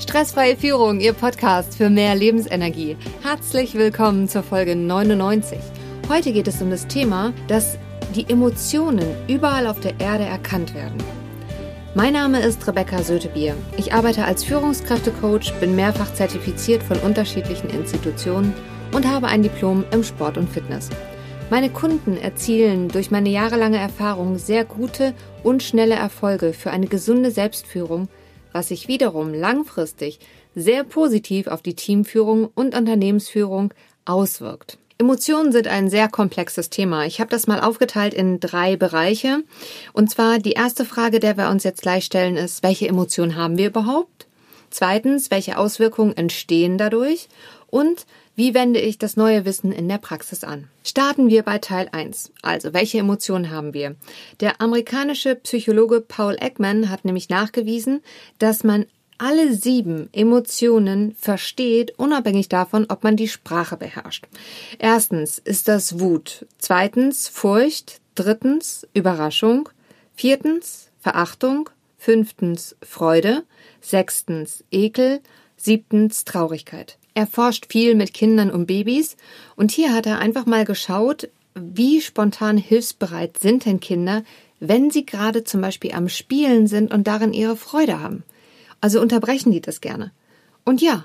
Stressfreie Führung, Ihr Podcast für mehr Lebensenergie. Herzlich willkommen zur Folge 99. Heute geht es um das Thema, dass die Emotionen überall auf der Erde erkannt werden. Mein Name ist Rebecca Sötebier. Ich arbeite als Führungskräftecoach, bin mehrfach zertifiziert von unterschiedlichen Institutionen und habe ein Diplom im Sport und Fitness. Meine Kunden erzielen durch meine jahrelange Erfahrung sehr gute und schnelle Erfolge für eine gesunde Selbstführung – was sich wiederum langfristig sehr positiv auf die Teamführung und Unternehmensführung auswirkt. Emotionen sind ein sehr komplexes Thema. Ich habe das mal aufgeteilt in drei Bereiche. Und zwar die erste Frage, der wir uns jetzt gleich stellen, ist, welche Emotionen haben wir überhaupt? Zweitens, welche Auswirkungen entstehen dadurch? Und wie wende ich das neue Wissen in der Praxis an? Starten wir bei Teil 1. Also, welche Emotionen haben wir? Der amerikanische Psychologe Paul Ekman hat nämlich nachgewiesen, dass man alle sieben Emotionen versteht, unabhängig davon, ob man die Sprache beherrscht. Erstens ist das Wut, zweitens Furcht, drittens Überraschung, viertens Verachtung, fünftens Freude, sechstens Ekel, siebtens Traurigkeit. Er forscht viel mit Kindern und Babys und hier hat er einfach mal geschaut, wie spontan hilfsbereit sind denn Kinder, wenn sie gerade zum Beispiel am Spielen sind und darin ihre Freude haben. Also unterbrechen die das gerne. Und ja,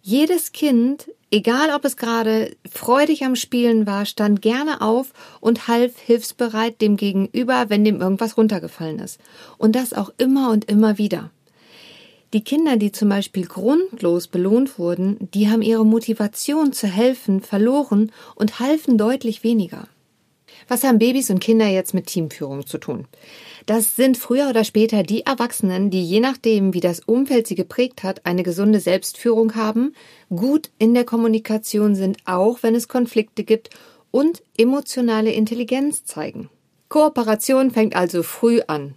jedes Kind, egal ob es gerade freudig am Spielen war, stand gerne auf und half hilfsbereit dem Gegenüber, wenn dem irgendwas runtergefallen ist. Und das auch immer und immer wieder. Die Kinder, die zum Beispiel grundlos belohnt wurden, die haben ihre Motivation zu helfen verloren und halfen deutlich weniger. Was haben Babys und Kinder jetzt mit Teamführung zu tun? Das sind früher oder später die Erwachsenen, die je nachdem, wie das Umfeld sie geprägt hat, eine gesunde Selbstführung haben, gut in der Kommunikation sind, auch wenn es Konflikte gibt und emotionale Intelligenz zeigen. Kooperation fängt also früh an.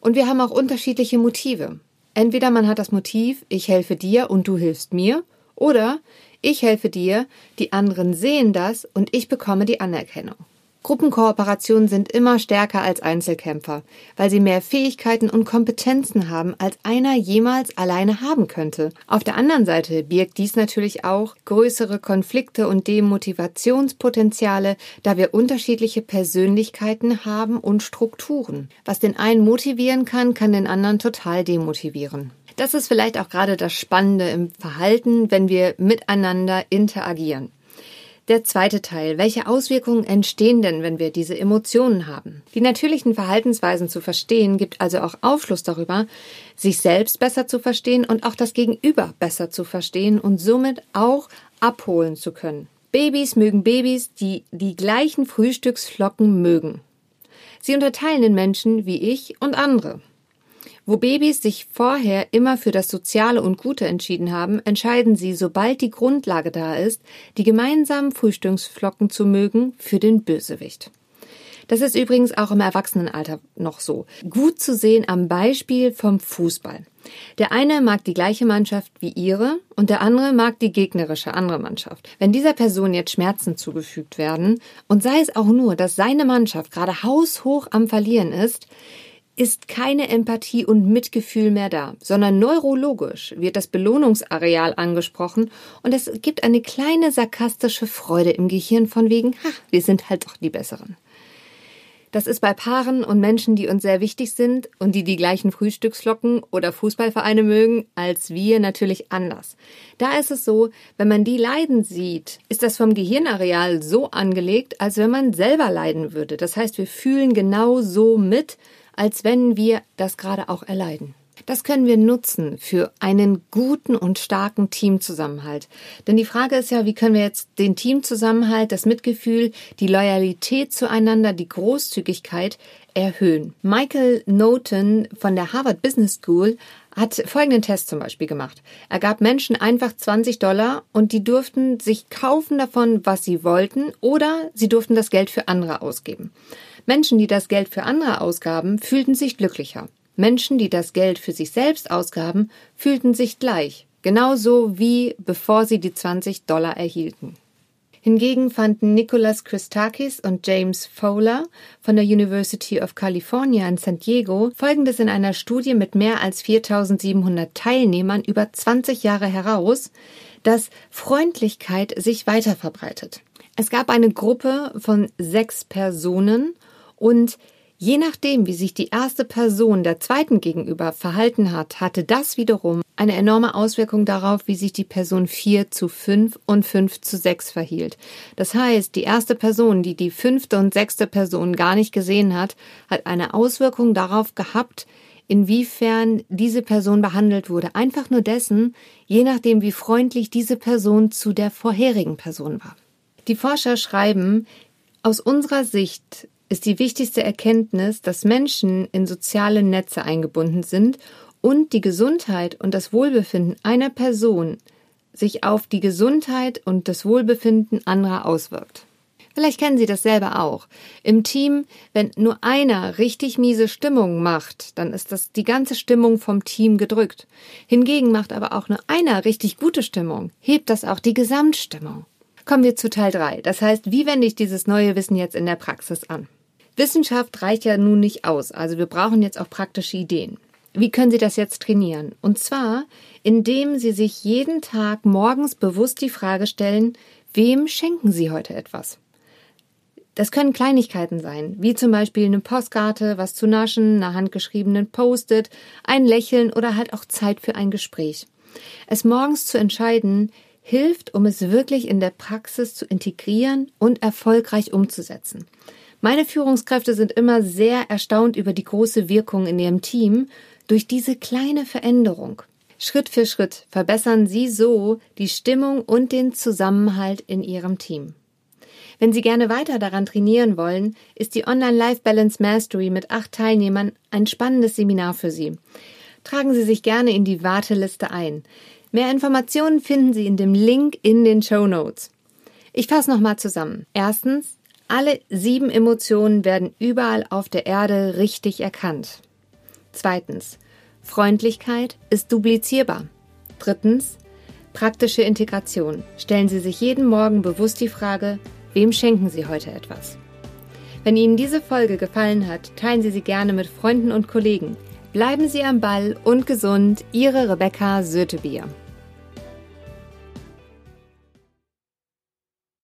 Und wir haben auch unterschiedliche Motive. Entweder man hat das Motiv, ich helfe dir und du hilfst mir, oder ich helfe dir, die anderen sehen das und ich bekomme die Anerkennung. Gruppenkooperationen sind immer stärker als Einzelkämpfer, weil sie mehr Fähigkeiten und Kompetenzen haben, als einer jemals alleine haben könnte. Auf der anderen Seite birgt dies natürlich auch größere Konflikte und Demotivationspotenziale, da wir unterschiedliche Persönlichkeiten haben und Strukturen. Was den einen motivieren kann, kann den anderen total demotivieren. Das ist vielleicht auch gerade das Spannende im Verhalten, wenn wir miteinander interagieren. Der zweite Teil. Welche Auswirkungen entstehen denn, wenn wir diese Emotionen haben? Die natürlichen Verhaltensweisen zu verstehen, gibt also auch Aufschluss darüber, sich selbst besser zu verstehen und auch das Gegenüber besser zu verstehen und somit auch abholen zu können. Babys mögen Babys, die die gleichen Frühstücksflocken mögen. Sie unterteilen den Menschen wie ich und andere. Wo Babys sich vorher immer für das Soziale und Gute entschieden haben, entscheiden sie, sobald die Grundlage da ist, die gemeinsamen Frühstücksflocken zu mögen, für den Bösewicht. Das ist übrigens auch im Erwachsenenalter noch so. Gut zu sehen am Beispiel vom Fußball. Der eine mag die gleiche Mannschaft wie ihre und der andere mag die gegnerische andere Mannschaft. Wenn dieser Person jetzt Schmerzen zugefügt werden und sei es auch nur, dass seine Mannschaft gerade haushoch am Verlieren ist, ist keine Empathie und Mitgefühl mehr da, sondern neurologisch wird das Belohnungsareal angesprochen und es gibt eine kleine sarkastische Freude im Gehirn von wegen, ha, wir sind halt doch die Besseren. Das ist bei Paaren und Menschen, die uns sehr wichtig sind und die die gleichen Frühstücksflocken oder Fußballvereine mögen, als wir natürlich anders. Da ist es so, wenn man die leiden sieht, ist das vom Gehirnareal so angelegt, als wenn man selber leiden würde. Das heißt, wir fühlen genau so mit, als wenn wir das gerade auch erleiden. Das können wir nutzen für einen guten und starken Teamzusammenhalt. Denn die Frage ist ja, wie können wir jetzt den Teamzusammenhalt, das Mitgefühl, die Loyalität zueinander, die Großzügigkeit erhöhen. Michael Noten von der Harvard Business School hat folgenden Test zum Beispiel gemacht. Er gab Menschen einfach 20 Dollar und die durften sich kaufen davon, was sie wollten oder sie durften das Geld für andere ausgeben. Menschen, die das Geld für andere ausgaben, fühlten sich glücklicher. Menschen, die das Geld für sich selbst ausgaben, fühlten sich gleich, genauso wie bevor sie die 20 Dollar erhielten. Hingegen fanden Nicholas Christakis und James Fowler von der University of California in San Diego Folgendes in einer Studie mit mehr als 4700 Teilnehmern über 20 Jahre heraus, dass Freundlichkeit sich weiter verbreitet. Es gab eine Gruppe von sechs Personen und Je nachdem, wie sich die erste Person der zweiten gegenüber verhalten hat, hatte das wiederum eine enorme Auswirkung darauf, wie sich die Person 4 zu 5 und 5 zu 6 verhielt. Das heißt, die erste Person, die die fünfte und sechste Person gar nicht gesehen hat, hat eine Auswirkung darauf gehabt, inwiefern diese Person behandelt wurde. Einfach nur dessen, je nachdem, wie freundlich diese Person zu der vorherigen Person war. Die Forscher schreiben, aus unserer Sicht ist die wichtigste Erkenntnis, dass Menschen in soziale Netze eingebunden sind und die Gesundheit und das Wohlbefinden einer Person sich auf die Gesundheit und das Wohlbefinden anderer auswirkt. Vielleicht kennen Sie das selber auch. Im Team, wenn nur einer richtig miese Stimmung macht, dann ist das die ganze Stimmung vom Team gedrückt. Hingegen macht aber auch nur einer richtig gute Stimmung, hebt das auch die Gesamtstimmung. Kommen wir zu Teil 3. Das heißt, wie wende ich dieses neue Wissen jetzt in der Praxis an? Wissenschaft reicht ja nun nicht aus, also wir brauchen jetzt auch praktische Ideen. Wie können Sie das jetzt trainieren? Und zwar, indem Sie sich jeden Tag morgens bewusst die Frage stellen, wem schenken Sie heute etwas? Das können Kleinigkeiten sein, wie zum Beispiel eine Postkarte, was zu naschen, eine handgeschriebenen Post-it, ein Lächeln oder halt auch Zeit für ein Gespräch. Es morgens zu entscheiden, hilft, um es wirklich in der Praxis zu integrieren und erfolgreich umzusetzen. Meine Führungskräfte sind immer sehr erstaunt über die große Wirkung in ihrem Team durch diese kleine Veränderung. Schritt für Schritt verbessern sie so die Stimmung und den Zusammenhalt in ihrem Team. Wenn Sie gerne weiter daran trainieren wollen, ist die Online Life Balance Mastery mit acht Teilnehmern ein spannendes Seminar für Sie. Tragen Sie sich gerne in die Warteliste ein. Mehr Informationen finden Sie in dem Link in den Show Notes. Ich fasse nochmal zusammen. Erstens, alle sieben Emotionen werden überall auf der Erde richtig erkannt. Zweitens, Freundlichkeit ist duplizierbar. Drittens, praktische Integration. Stellen Sie sich jeden Morgen bewusst die Frage, wem schenken Sie heute etwas? Wenn Ihnen diese Folge gefallen hat, teilen Sie sie gerne mit Freunden und Kollegen. Bleiben Sie am Ball und gesund, Ihre Rebecca Sötebier.